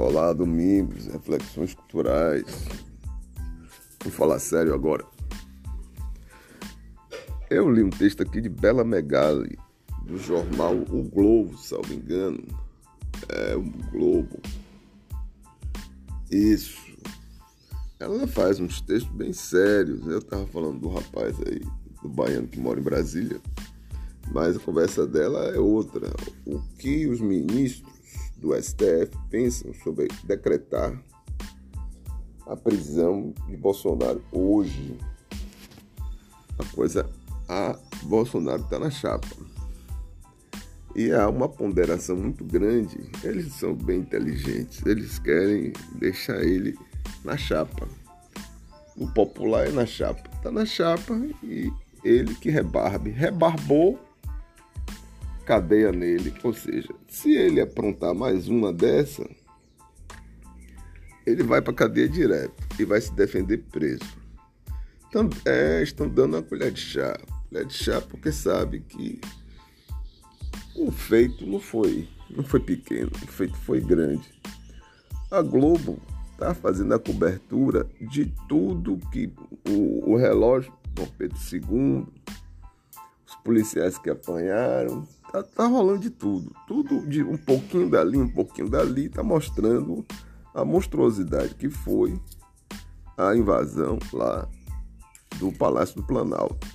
Olá, domingos, reflexões culturais. Vou falar sério agora. Eu li um texto aqui de Bela Megali, do jornal O Globo, salvo engano. É, o Globo. Isso. Ela faz uns textos bem sérios. Eu tava falando do rapaz aí, do baiano que mora em Brasília. Mas a conversa dela é outra. O que os ministros do STF pensam sobre decretar a prisão de Bolsonaro hoje. A coisa a Bolsonaro está na chapa. E há uma ponderação muito grande. Eles são bem inteligentes. Eles querem deixar ele na chapa. O popular é na chapa. Está na chapa e ele que rebarbe. Rebarbou cadeia nele. Ou seja, se ele aprontar mais uma dessa, ele vai para cadeia direto e vai se defender preso. Então, é, estão dando uma colher de chá. Colher de chá porque sabe que o feito não foi, não foi pequeno, o feito foi grande. A Globo está fazendo a cobertura de tudo que o, o relógio Dom Pedro II, os policiais que apanharam, Tá, tá rolando de tudo. Tudo de um pouquinho dali, um pouquinho dali, tá mostrando a monstruosidade que foi a invasão lá do Palácio do Planalto.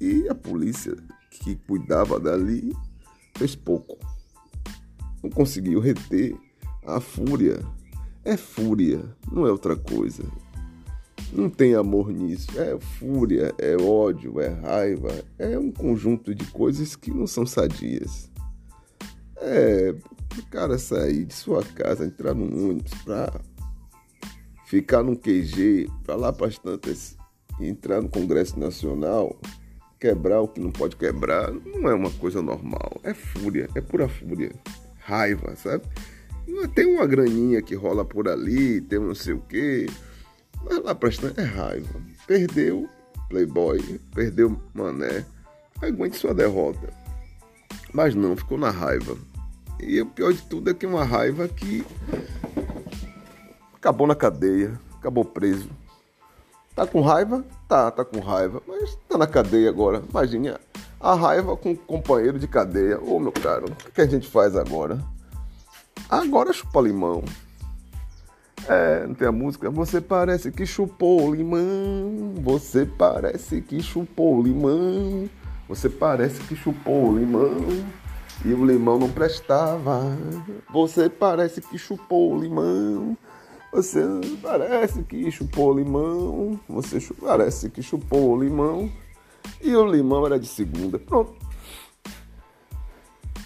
E a polícia que cuidava dali fez pouco. Não conseguiu reter a fúria. É fúria, não é outra coisa. Não tem amor nisso. É fúria, é ódio, é raiva. É um conjunto de coisas que não são sadias. É o cara sair de sua casa, entrar num ônibus pra ficar num QG, pra lá para as tantas, entrar no Congresso Nacional, quebrar o que não pode quebrar, não é uma coisa normal. É fúria, é pura fúria. Raiva, sabe? Tem uma graninha que rola por ali, tem não sei o quê. Mas lá prestando é raiva. Perdeu Playboy, perdeu Mané. Aguente sua derrota. Mas não, ficou na raiva. E o pior de tudo é que uma raiva que acabou na cadeia, acabou preso. Tá com raiva? Tá, tá com raiva. Mas tá na cadeia agora. Imagine a raiva com o companheiro de cadeia. Ô meu caro, o que a gente faz agora? Agora chupa limão. É, tem a música? Você parece que chupou limão. Você parece que chupou limão. Você parece que chupou limão. E o limão não prestava. Você parece que chupou limão. Você parece que chupou limão. Você parece que chupou limão. E o limão era de segunda. Pronto.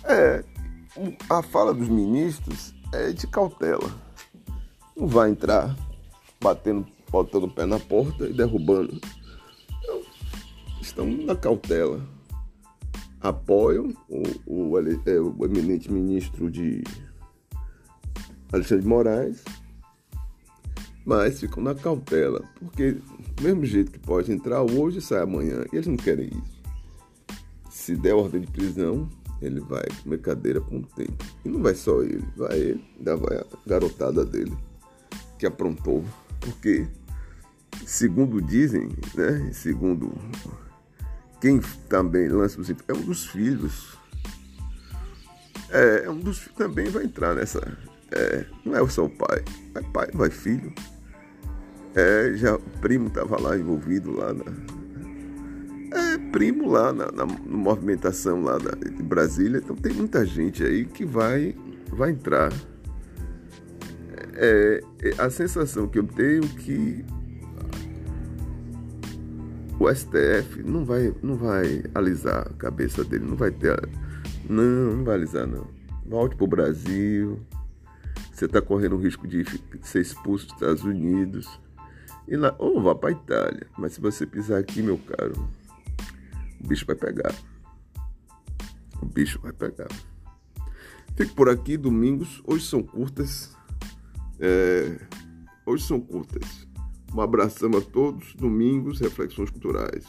É, a fala dos ministros é de cautela não vai entrar batendo, botando o pé na porta e derrubando. Então, estão na cautela. Apoiam o, o, é, o eminente ministro de Alexandre de Moraes, mas ficam na cautela, porque do mesmo jeito que pode entrar hoje, sai amanhã, e eles não querem isso. Se der ordem de prisão, ele vai comer cadeira com o tempo. E não vai só ele, vai ele, ainda vai a garotada dele que aprontou, porque, segundo dizem, né, segundo quem também lança os é um dos filhos. É, é um dos filhos também vai entrar nessa. É, não é só o pai, vai pai, vai filho. É, já o primo estava lá envolvido lá na, é primo lá na, na, na movimentação lá da, de Brasília, então tem muita gente aí que vai, vai entrar é, é, a sensação que eu tenho que o STF não vai, não vai alisar a cabeça dele, não vai ter. Não, não vai alisar, não. Volte para o Brasil. Você está correndo o risco de ser expulso dos Estados Unidos. E lá, ou vá para Itália. Mas se você pisar aqui, meu caro, o bicho vai pegar. O bicho vai pegar. Fico por aqui, domingos. Hoje são curtas. É, hoje são curtas. Um abração a todos, domingos, reflexões culturais.